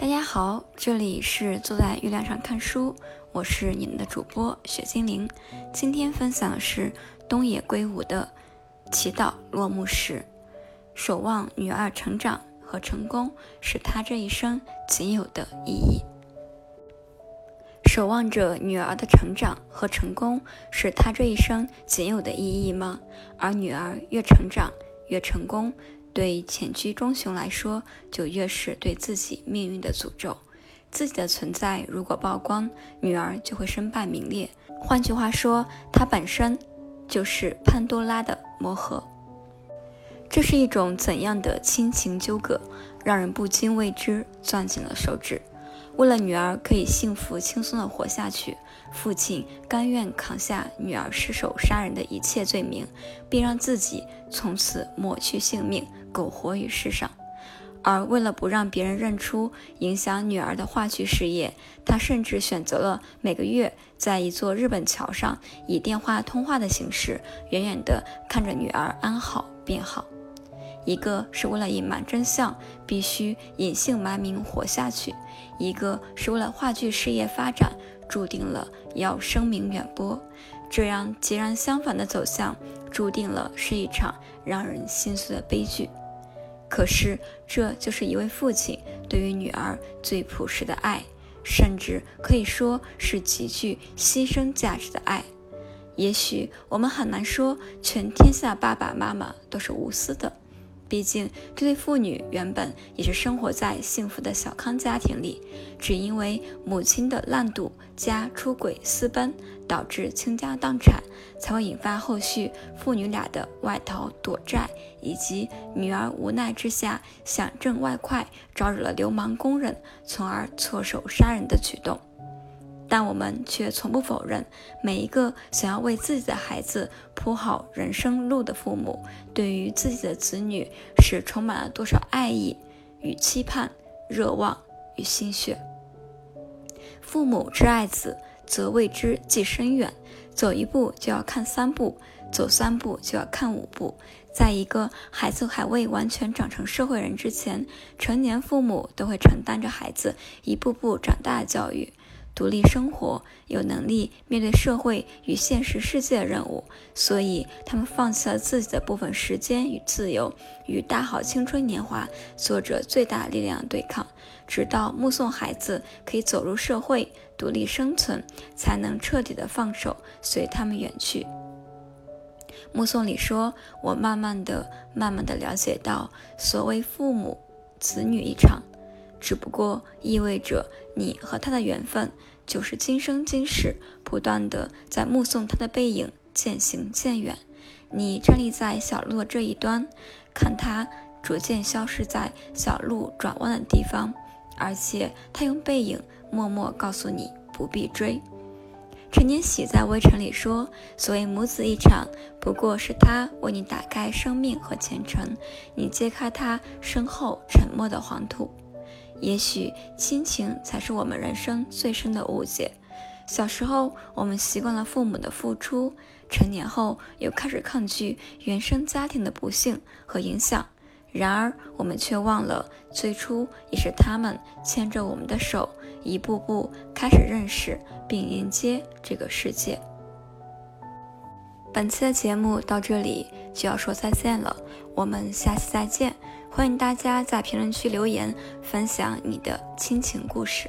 大家好，这里是坐在月亮上看书，我是你们的主播雪精灵。今天分享的是东野圭吾的《祈祷落幕时》，守望女儿成长和成功是他这一生仅有的意义。守望着女儿的成长和成功是他这一生仅有的意义吗？而女儿越成长越成功。对浅居中雄来说，就越是对自己命运的诅咒。自己的存在如果曝光，女儿就会身败名裂。换句话说，她本身就是潘多拉的魔盒。这是一种怎样的亲情纠葛，让人不禁为之攥紧了手指。为了女儿可以幸福轻松地活下去，父亲甘愿扛下女儿失手杀人的一切罪名，并让自己从此抹去性命。苟活于世上，而为了不让别人认出影响女儿的话剧事业，他甚至选择了每个月在一座日本桥上以电话通话的形式，远远地看着女儿安好变好。一个是为了隐瞒真相，必须隐姓埋名活下去；一个是为了话剧事业发展，注定了要声名远播。这样截然相反的走向，注定了是一场让人心碎的悲剧。可是，这就是一位父亲对于女儿最朴实的爱，甚至可以说是极具牺牲价值的爱。也许我们很难说全天下爸爸妈妈都是无私的。毕竟，这对父女原本也是生活在幸福的小康家庭里，只因为母亲的烂赌加出轨私奔，导致倾家荡产，才会引发后续父女俩的外逃躲债，以及女儿无奈之下想挣外快，招惹了流氓工人，从而错手杀人的举动。但我们却从不否认，每一个想要为自己的孩子铺好人生路的父母，对于自己的子女是充满了多少爱意与期盼、热望与心血。父母之爱子，则为之计深远。走一步就要看三步，走三步就要看五步。在一个孩子还未完全长成社会人之前，成年父母都会承担着孩子一步步长大的教育。独立生活，有能力面对社会与现实世界的任务，所以他们放弃了自己的部分时间与自由，与大好青春年华做着最大力量对抗，直到目送孩子可以走入社会，独立生存，才能彻底的放手，随他们远去。目送里说：“我慢慢的、慢慢的了解到，所谓父母子女一场。”只不过意味着你和他的缘分，就是今生今世不断的在目送他的背影渐行渐远。你站立在小路的这一端，看他逐渐消失在小路转弯的地方，而且他用背影默默告诉你不必追。陈年喜在《微尘》里说：“所谓母子一场，不过是他为你打开生命和前程，你揭开他身后沉默的黄土。”也许亲情才是我们人生最深的误解。小时候，我们习惯了父母的付出；成年后，又开始抗拒原生家庭的不幸和影响。然而，我们却忘了，最初也是他们牵着我们的手，一步步开始认识并迎接这个世界。本期的节目到这里就要说再见了，我们下期再见。欢迎大家在评论区留言，分享你的亲情故事。